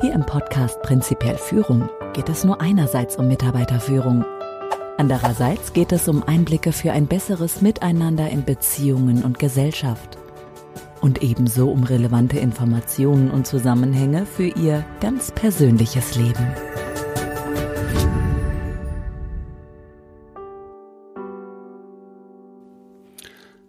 Hier im Podcast Prinzipiell Führung geht es nur einerseits um Mitarbeiterführung. Andererseits geht es um Einblicke für ein besseres Miteinander in Beziehungen und Gesellschaft. Und ebenso um relevante Informationen und Zusammenhänge für Ihr ganz persönliches Leben.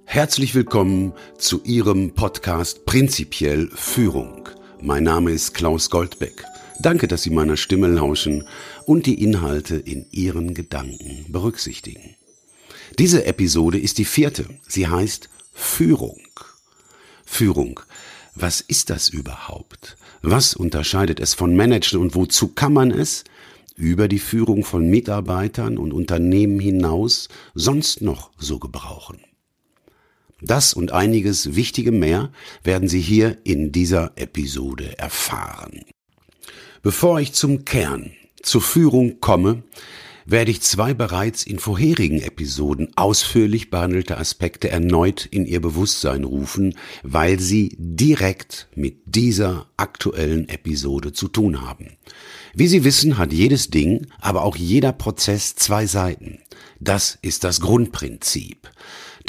Herzlich willkommen zu Ihrem Podcast Prinzipiell Führung. Mein Name ist Klaus Goldbeck. Danke, dass Sie meiner Stimme lauschen und die Inhalte in Ihren Gedanken berücksichtigen. Diese Episode ist die vierte. Sie heißt Führung. Führung. Was ist das überhaupt? Was unterscheidet es von Managen und wozu kann man es über die Führung von Mitarbeitern und Unternehmen hinaus sonst noch so gebrauchen? Das und einiges Wichtige mehr werden Sie hier in dieser Episode erfahren. Bevor ich zum Kern, zur Führung komme, werde ich zwei bereits in vorherigen Episoden ausführlich behandelte Aspekte erneut in Ihr Bewusstsein rufen, weil sie direkt mit dieser aktuellen Episode zu tun haben. Wie Sie wissen, hat jedes Ding, aber auch jeder Prozess zwei Seiten. Das ist das Grundprinzip.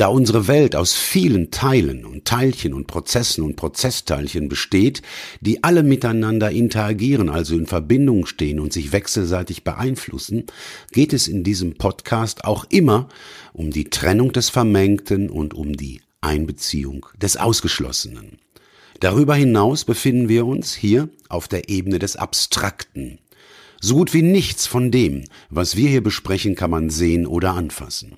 Da unsere Welt aus vielen Teilen und Teilchen und Prozessen und Prozessteilchen besteht, die alle miteinander interagieren, also in Verbindung stehen und sich wechselseitig beeinflussen, geht es in diesem Podcast auch immer um die Trennung des Vermengten und um die Einbeziehung des Ausgeschlossenen. Darüber hinaus befinden wir uns hier auf der Ebene des Abstrakten. So gut wie nichts von dem, was wir hier besprechen, kann man sehen oder anfassen.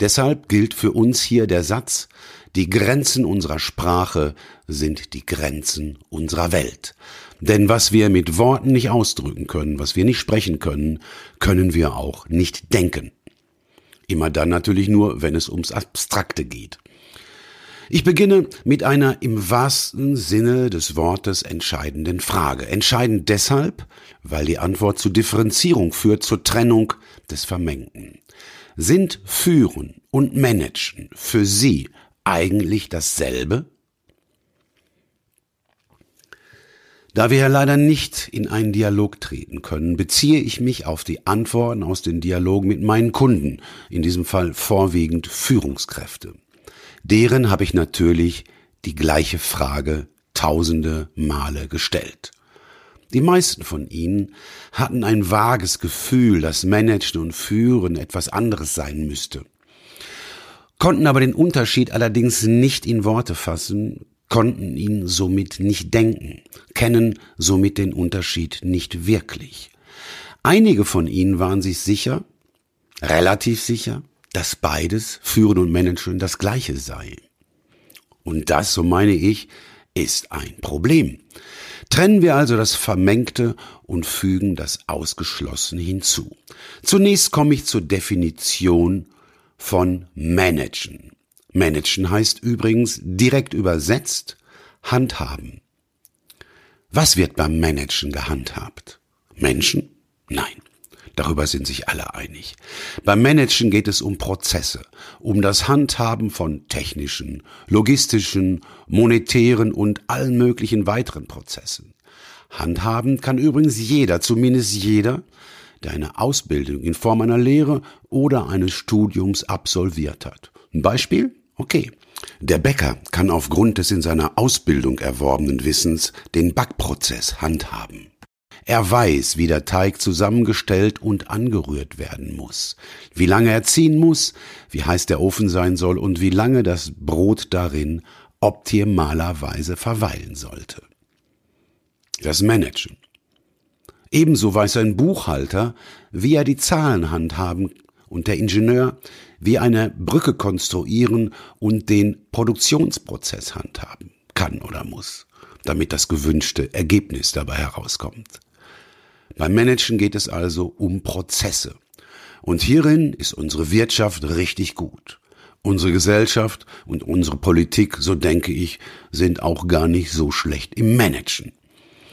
Deshalb gilt für uns hier der Satz, die Grenzen unserer Sprache sind die Grenzen unserer Welt. Denn was wir mit Worten nicht ausdrücken können, was wir nicht sprechen können, können wir auch nicht denken. Immer dann natürlich nur, wenn es ums Abstrakte geht. Ich beginne mit einer im wahrsten Sinne des Wortes entscheidenden Frage. Entscheidend deshalb, weil die Antwort zur Differenzierung führt, zur Trennung des Vermengten. Sind Führen und Managen für Sie eigentlich dasselbe? Da wir ja leider nicht in einen Dialog treten können, beziehe ich mich auf die Antworten aus den Dialogen mit meinen Kunden, in diesem Fall vorwiegend Führungskräfte. Deren habe ich natürlich die gleiche Frage tausende Male gestellt. Die meisten von ihnen hatten ein vages Gefühl, dass Managen und Führen etwas anderes sein müsste, konnten aber den Unterschied allerdings nicht in Worte fassen, konnten ihn somit nicht denken, kennen somit den Unterschied nicht wirklich. Einige von ihnen waren sich sicher, relativ sicher, dass beides, Führen und Managen, das gleiche sei. Und das, so meine ich, ist ein Problem. Trennen wir also das Vermengte und fügen das Ausgeschlossene hinzu. Zunächst komme ich zur Definition von Managen. Managen heißt übrigens direkt übersetzt handhaben. Was wird beim Managen gehandhabt? Menschen? Nein. Darüber sind sich alle einig. Beim Managen geht es um Prozesse, um das Handhaben von technischen, logistischen, monetären und allen möglichen weiteren Prozessen. Handhaben kann übrigens jeder, zumindest jeder, der eine Ausbildung in Form einer Lehre oder eines Studiums absolviert hat. Ein Beispiel? Okay. Der Bäcker kann aufgrund des in seiner Ausbildung erworbenen Wissens den Backprozess handhaben. Er weiß, wie der Teig zusammengestellt und angerührt werden muss, wie lange er ziehen muss, wie heiß der Ofen sein soll und wie lange das Brot darin optimalerweise verweilen sollte. Das Managen. Ebenso weiß ein Buchhalter, wie er die Zahlen handhaben und der Ingenieur, wie eine Brücke konstruieren und den Produktionsprozess handhaben kann oder muss, damit das gewünschte Ergebnis dabei herauskommt. Beim Managen geht es also um Prozesse. Und hierin ist unsere Wirtschaft richtig gut. Unsere Gesellschaft und unsere Politik, so denke ich, sind auch gar nicht so schlecht im Managen.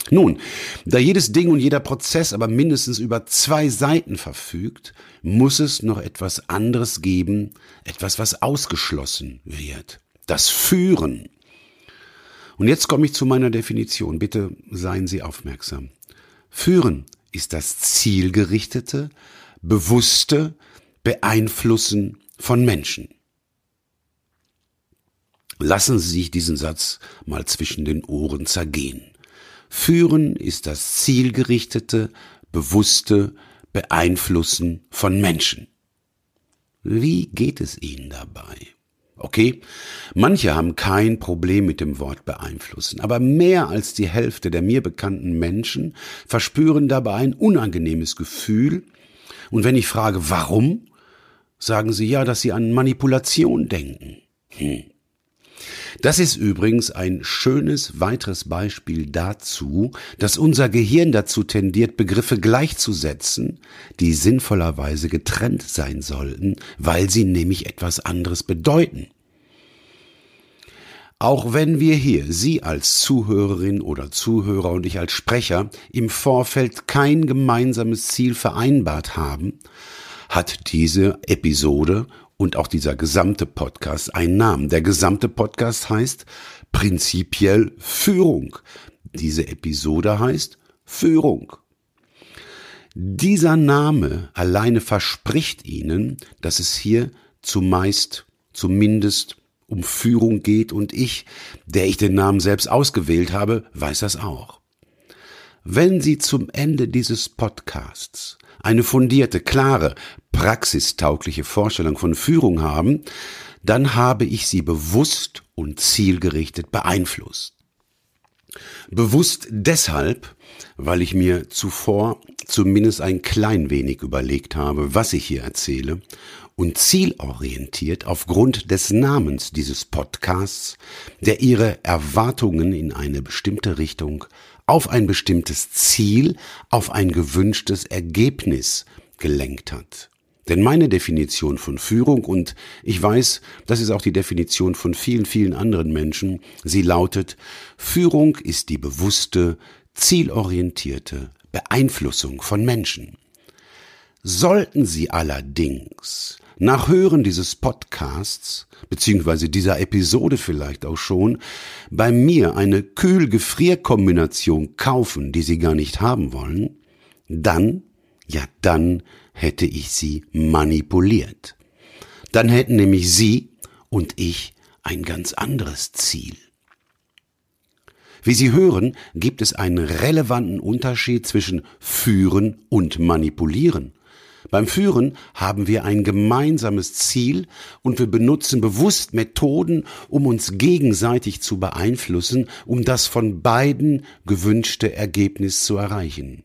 Nun, da jedes Ding und jeder Prozess aber mindestens über zwei Seiten verfügt, muss es noch etwas anderes geben, etwas, was ausgeschlossen wird. Das Führen. Und jetzt komme ich zu meiner Definition. Bitte seien Sie aufmerksam. Führen ist das zielgerichtete, bewusste Beeinflussen von Menschen. Lassen Sie sich diesen Satz mal zwischen den Ohren zergehen. Führen ist das zielgerichtete, bewusste Beeinflussen von Menschen. Wie geht es Ihnen dabei? Okay, manche haben kein Problem mit dem Wort beeinflussen, aber mehr als die Hälfte der mir bekannten Menschen verspüren dabei ein unangenehmes Gefühl. Und wenn ich frage, warum, sagen sie ja, dass sie an Manipulation denken. Hm. Das ist übrigens ein schönes weiteres Beispiel dazu, dass unser Gehirn dazu tendiert, Begriffe gleichzusetzen, die sinnvollerweise getrennt sein sollten, weil sie nämlich etwas anderes bedeuten. Auch wenn wir hier, Sie als Zuhörerin oder Zuhörer und ich als Sprecher, im Vorfeld kein gemeinsames Ziel vereinbart haben, hat diese Episode und auch dieser gesamte Podcast einen Namen. Der gesamte Podcast heißt prinzipiell Führung. Diese Episode heißt Führung. Dieser Name alleine verspricht Ihnen, dass es hier zumeist, zumindest um Führung geht und ich, der ich den Namen selbst ausgewählt habe, weiß das auch. Wenn Sie zum Ende dieses Podcasts eine fundierte, klare, praxistaugliche Vorstellung von Führung haben, dann habe ich sie bewusst und zielgerichtet beeinflusst. Bewusst deshalb, weil ich mir zuvor zumindest ein klein wenig überlegt habe, was ich hier erzähle, und zielorientiert aufgrund des Namens dieses Podcasts, der ihre Erwartungen in eine bestimmte Richtung auf ein bestimmtes Ziel, auf ein gewünschtes Ergebnis gelenkt hat. Denn meine Definition von Führung, und ich weiß, das ist auch die Definition von vielen, vielen anderen Menschen, sie lautet, Führung ist die bewusste, zielorientierte Beeinflussung von Menschen. Sollten Sie allerdings nach Hören dieses Podcasts, beziehungsweise dieser Episode vielleicht auch schon, bei mir eine Kühl-Gefrier-Kombination kaufen, die Sie gar nicht haben wollen, dann, ja dann hätte ich Sie manipuliert. Dann hätten nämlich Sie und ich ein ganz anderes Ziel. Wie Sie hören, gibt es einen relevanten Unterschied zwischen führen und manipulieren. Beim Führen haben wir ein gemeinsames Ziel und wir benutzen bewusst Methoden, um uns gegenseitig zu beeinflussen, um das von beiden gewünschte Ergebnis zu erreichen.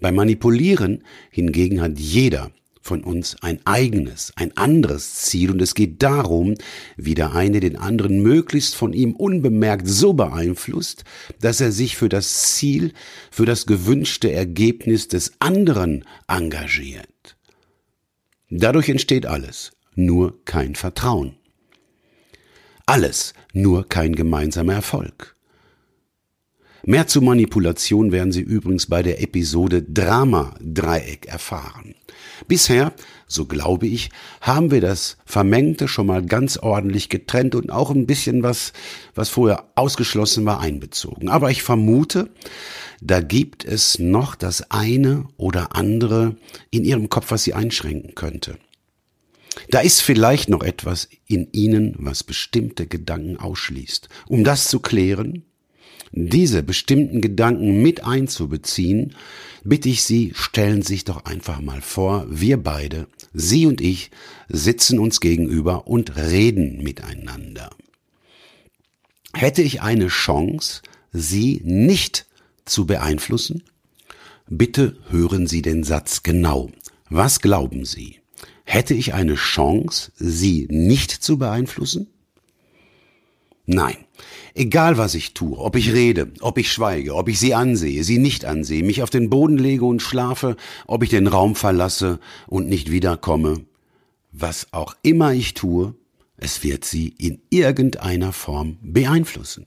Beim Manipulieren hingegen hat jeder von uns ein eigenes, ein anderes Ziel und es geht darum, wie der eine den anderen möglichst von ihm unbemerkt so beeinflusst, dass er sich für das Ziel, für das gewünschte Ergebnis des anderen engagiert. Dadurch entsteht alles, nur kein Vertrauen. Alles, nur kein gemeinsamer Erfolg. Mehr zu Manipulation werden Sie übrigens bei der Episode Drama Dreieck erfahren. Bisher, so glaube ich, haben wir das Vermengte schon mal ganz ordentlich getrennt und auch ein bisschen was, was vorher ausgeschlossen war, einbezogen. Aber ich vermute, da gibt es noch das eine oder andere in Ihrem Kopf, was Sie einschränken könnte. Da ist vielleicht noch etwas in Ihnen, was bestimmte Gedanken ausschließt. Um das zu klären, diese bestimmten Gedanken mit einzubeziehen, bitte ich Sie, stellen Sie sich doch einfach mal vor, wir beide, Sie und ich, sitzen uns gegenüber und reden miteinander. Hätte ich eine Chance, Sie nicht zu beeinflussen? Bitte hören Sie den Satz genau. Was glauben Sie? Hätte ich eine Chance, Sie nicht zu beeinflussen? Nein. Egal was ich tue, ob ich rede, ob ich schweige, ob ich sie ansehe, sie nicht ansehe, mich auf den Boden lege und schlafe, ob ich den Raum verlasse und nicht wiederkomme, was auch immer ich tue, es wird sie in irgendeiner Form beeinflussen.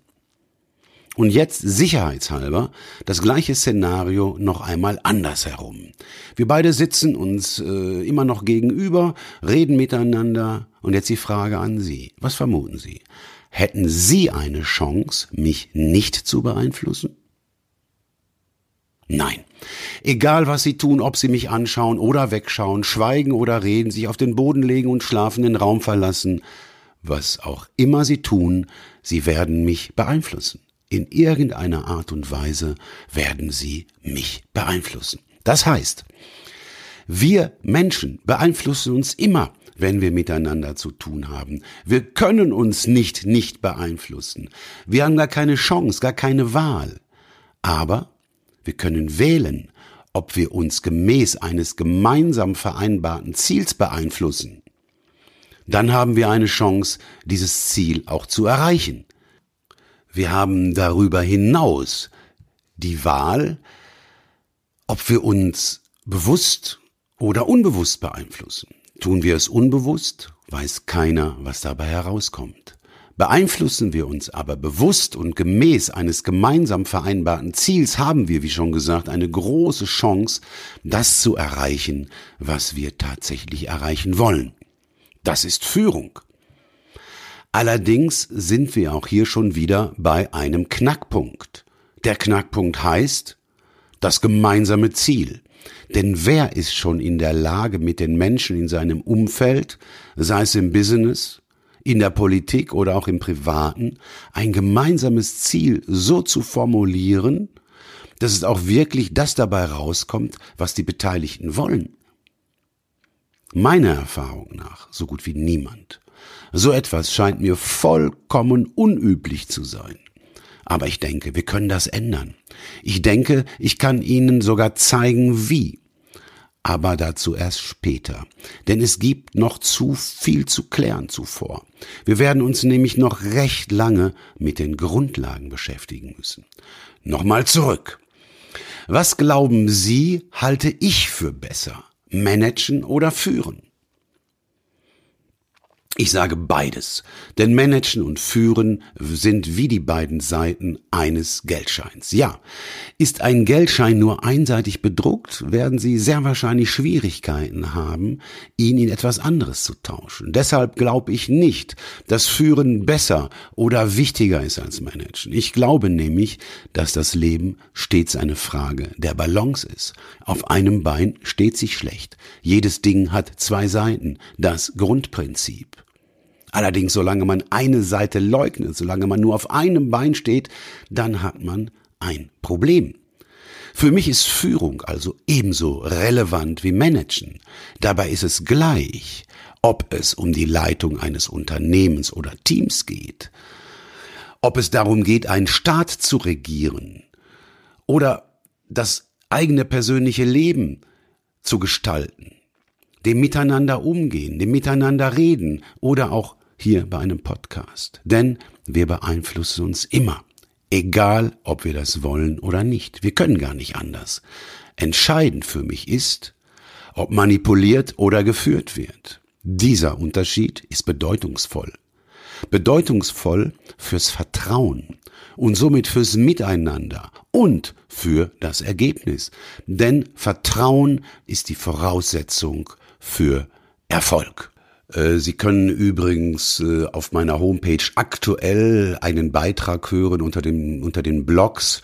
Und jetzt sicherheitshalber das gleiche Szenario noch einmal andersherum. Wir beide sitzen uns äh, immer noch gegenüber, reden miteinander und jetzt die Frage an Sie. Was vermuten Sie? Hätten Sie eine Chance, mich nicht zu beeinflussen? Nein. Egal was Sie tun, ob Sie mich anschauen oder wegschauen, schweigen oder reden, sich auf den Boden legen und schlafen, den Raum verlassen, was auch immer Sie tun, Sie werden mich beeinflussen. In irgendeiner Art und Weise werden Sie mich beeinflussen. Das heißt, wir Menschen beeinflussen uns immer, wenn wir miteinander zu tun haben. Wir können uns nicht nicht beeinflussen. Wir haben gar keine Chance, gar keine Wahl. Aber wir können wählen, ob wir uns gemäß eines gemeinsam vereinbarten Ziels beeinflussen. Dann haben wir eine Chance, dieses Ziel auch zu erreichen. Wir haben darüber hinaus die Wahl, ob wir uns bewusst oder unbewusst beeinflussen. Tun wir es unbewusst, weiß keiner, was dabei herauskommt. Beeinflussen wir uns aber bewusst und gemäß eines gemeinsam vereinbarten Ziels, haben wir, wie schon gesagt, eine große Chance, das zu erreichen, was wir tatsächlich erreichen wollen. Das ist Führung. Allerdings sind wir auch hier schon wieder bei einem Knackpunkt. Der Knackpunkt heißt das gemeinsame Ziel. Denn wer ist schon in der Lage, mit den Menschen in seinem Umfeld, sei es im Business, in der Politik oder auch im Privaten, ein gemeinsames Ziel so zu formulieren, dass es auch wirklich das dabei rauskommt, was die Beteiligten wollen? Meiner Erfahrung nach so gut wie niemand. So etwas scheint mir vollkommen unüblich zu sein. Aber ich denke, wir können das ändern. Ich denke, ich kann Ihnen sogar zeigen, wie aber dazu erst später. Denn es gibt noch zu viel zu klären zuvor. Wir werden uns nämlich noch recht lange mit den Grundlagen beschäftigen müssen. Nochmal zurück. Was glauben Sie, halte ich für besser? Managen oder führen? Ich sage beides, denn Managen und Führen sind wie die beiden Seiten eines Geldscheins. Ja, ist ein Geldschein nur einseitig bedruckt, werden Sie sehr wahrscheinlich Schwierigkeiten haben, ihn in etwas anderes zu tauschen. Deshalb glaube ich nicht, dass Führen besser oder wichtiger ist als Managen. Ich glaube nämlich, dass das Leben stets eine Frage der Balance ist. Auf einem Bein steht sich schlecht. Jedes Ding hat zwei Seiten. Das Grundprinzip. Allerdings, solange man eine Seite leugnet, solange man nur auf einem Bein steht, dann hat man ein Problem. Für mich ist Führung also ebenso relevant wie Managen. Dabei ist es gleich, ob es um die Leitung eines Unternehmens oder Teams geht, ob es darum geht, einen Staat zu regieren oder das eigene persönliche Leben zu gestalten, dem Miteinander umgehen, dem Miteinander reden oder auch hier bei einem Podcast. Denn wir beeinflussen uns immer. Egal, ob wir das wollen oder nicht. Wir können gar nicht anders. Entscheidend für mich ist, ob manipuliert oder geführt wird. Dieser Unterschied ist bedeutungsvoll. Bedeutungsvoll fürs Vertrauen und somit fürs Miteinander und für das Ergebnis. Denn Vertrauen ist die Voraussetzung für Erfolg. Äh, Sie können übrigens äh, auf meiner Homepage aktuell einen Beitrag hören unter, dem, unter den Blogs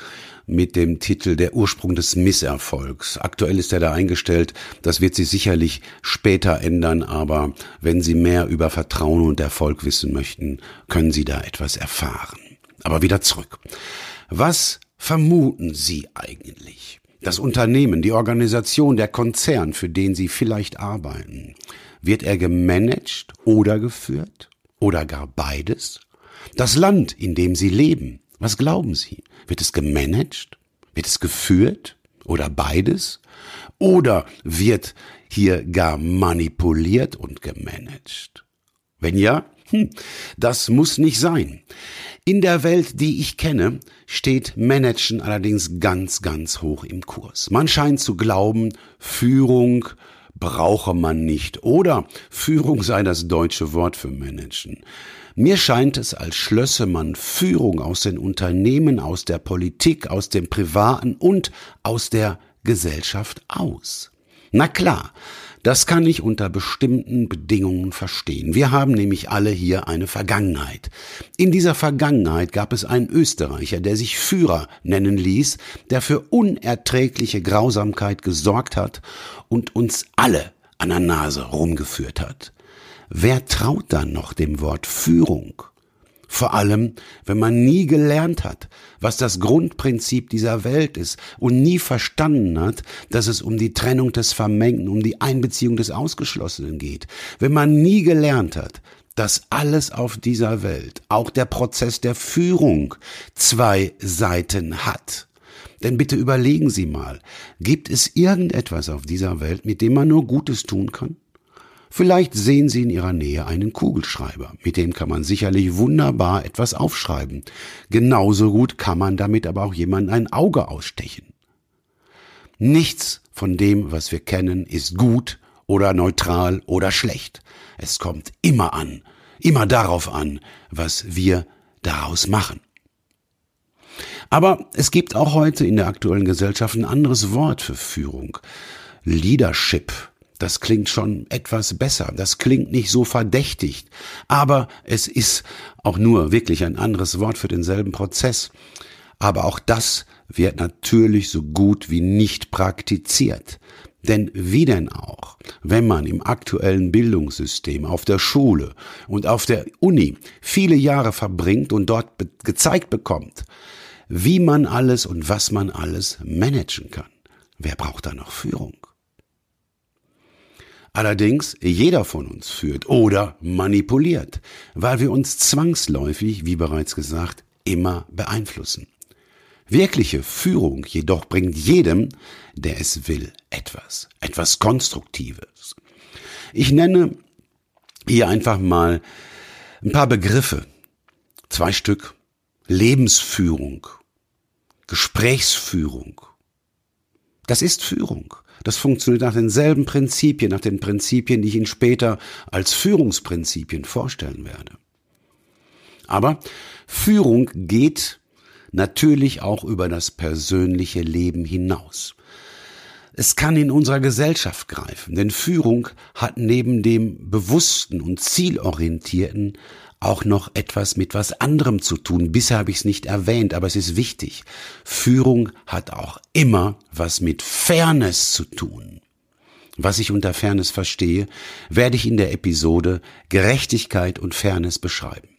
mit dem Titel Der Ursprung des Misserfolgs. Aktuell ist er da eingestellt. Das wird sich sicherlich später ändern, aber wenn Sie mehr über Vertrauen und Erfolg wissen möchten, können Sie da etwas erfahren. Aber wieder zurück. Was vermuten Sie eigentlich? Das Unternehmen, die Organisation, der Konzern, für den Sie vielleicht arbeiten, wird er gemanagt oder geführt? Oder gar beides? Das Land, in dem Sie leben, was glauben Sie? Wird es gemanagt? Wird es geführt? Oder beides? Oder wird hier gar manipuliert und gemanagt? Wenn ja, hm, das muss nicht sein. In der Welt, die ich kenne, steht Managen allerdings ganz, ganz hoch im Kurs. Man scheint zu glauben, Führung brauche man nicht oder Führung sei das deutsche Wort für Managen. Mir scheint es, als schlösse man Führung aus den Unternehmen, aus der Politik, aus dem Privaten und aus der Gesellschaft aus. Na klar, Das kann ich unter bestimmten Bedingungen verstehen. Wir haben nämlich alle hier eine Vergangenheit. In dieser Vergangenheit gab es einen Österreicher, der sich Führer nennen ließ, der für unerträgliche Grausamkeit gesorgt hat und uns alle an der Nase rumgeführt hat. Wer traut dann noch dem Wort Führung? Vor allem, wenn man nie gelernt hat, was das Grundprinzip dieser Welt ist und nie verstanden hat, dass es um die Trennung des Vermengten, um die Einbeziehung des Ausgeschlossenen geht. Wenn man nie gelernt hat, dass alles auf dieser Welt, auch der Prozess der Führung, zwei Seiten hat. Denn bitte überlegen Sie mal, gibt es irgendetwas auf dieser Welt, mit dem man nur Gutes tun kann? Vielleicht sehen Sie in Ihrer Nähe einen Kugelschreiber. Mit dem kann man sicherlich wunderbar etwas aufschreiben. Genauso gut kann man damit aber auch jemanden ein Auge ausstechen. Nichts von dem, was wir kennen, ist gut oder neutral oder schlecht. Es kommt immer an, immer darauf an, was wir daraus machen. Aber es gibt auch heute in der aktuellen Gesellschaft ein anderes Wort für Führung. Leadership das klingt schon etwas besser. Das klingt nicht so verdächtigt. Aber es ist auch nur wirklich ein anderes Wort für denselben Prozess. Aber auch das wird natürlich so gut wie nicht praktiziert. Denn wie denn auch, wenn man im aktuellen Bildungssystem, auf der Schule und auf der Uni viele Jahre verbringt und dort be gezeigt bekommt, wie man alles und was man alles managen kann. Wer braucht da noch Führung? Allerdings jeder von uns führt oder manipuliert, weil wir uns zwangsläufig, wie bereits gesagt, immer beeinflussen. Wirkliche Führung jedoch bringt jedem, der es will, etwas, etwas Konstruktives. Ich nenne hier einfach mal ein paar Begriffe, zwei Stück. Lebensführung, Gesprächsführung. Das ist Führung. Das funktioniert nach denselben Prinzipien, nach den Prinzipien, die ich Ihnen später als Führungsprinzipien vorstellen werde. Aber Führung geht natürlich auch über das persönliche Leben hinaus. Es kann in unserer Gesellschaft greifen, denn Führung hat neben dem bewussten und zielorientierten auch noch etwas mit was anderem zu tun. Bisher habe ich es nicht erwähnt, aber es ist wichtig. Führung hat auch immer was mit Fairness zu tun. Was ich unter Fairness verstehe, werde ich in der Episode Gerechtigkeit und Fairness beschreiben.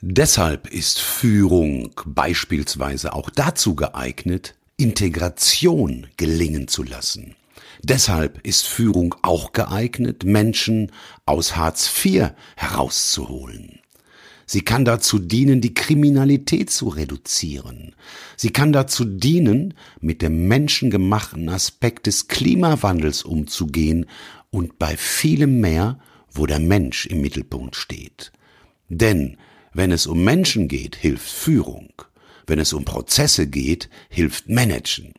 Deshalb ist Führung beispielsweise auch dazu geeignet, Integration gelingen zu lassen. Deshalb ist Führung auch geeignet, Menschen aus Hartz IV herauszuholen. Sie kann dazu dienen, die Kriminalität zu reduzieren. Sie kann dazu dienen, mit dem menschengemachten Aspekt des Klimawandels umzugehen und bei vielem mehr, wo der Mensch im Mittelpunkt steht. Denn wenn es um Menschen geht, hilft Führung. Wenn es um Prozesse geht, hilft Managen.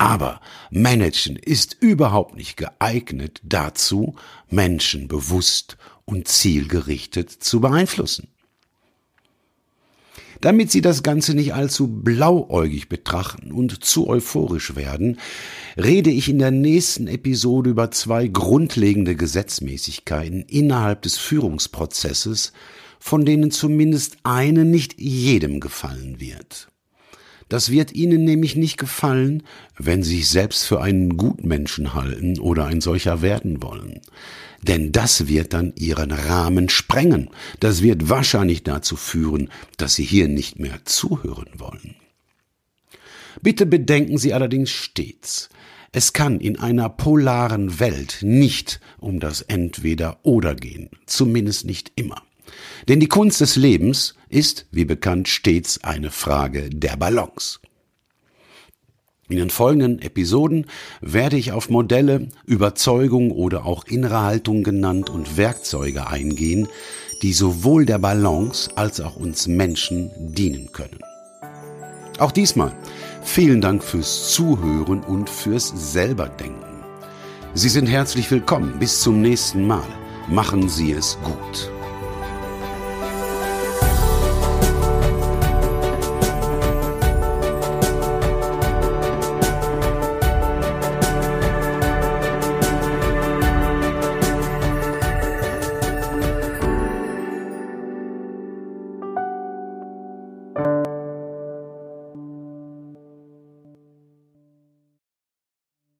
Aber Managen ist überhaupt nicht geeignet dazu, Menschen bewusst und zielgerichtet zu beeinflussen. Damit Sie das Ganze nicht allzu blauäugig betrachten und zu euphorisch werden, rede ich in der nächsten Episode über zwei grundlegende Gesetzmäßigkeiten innerhalb des Führungsprozesses, von denen zumindest eine nicht jedem gefallen wird. Das wird ihnen nämlich nicht gefallen, wenn sie sich selbst für einen Gutmenschen halten oder ein solcher werden wollen. Denn das wird dann ihren Rahmen sprengen. Das wird wahrscheinlich dazu führen, dass sie hier nicht mehr zuhören wollen. Bitte bedenken Sie allerdings stets, es kann in einer polaren Welt nicht um das Entweder oder gehen, zumindest nicht immer. Denn die Kunst des Lebens ist, wie bekannt, stets eine Frage der Balance. In den folgenden Episoden werde ich auf Modelle, Überzeugung oder auch innere Haltung genannt und Werkzeuge eingehen, die sowohl der Balance als auch uns Menschen dienen können. Auch diesmal vielen Dank fürs Zuhören und fürs Selberdenken. Sie sind herzlich willkommen. Bis zum nächsten Mal. Machen Sie es gut.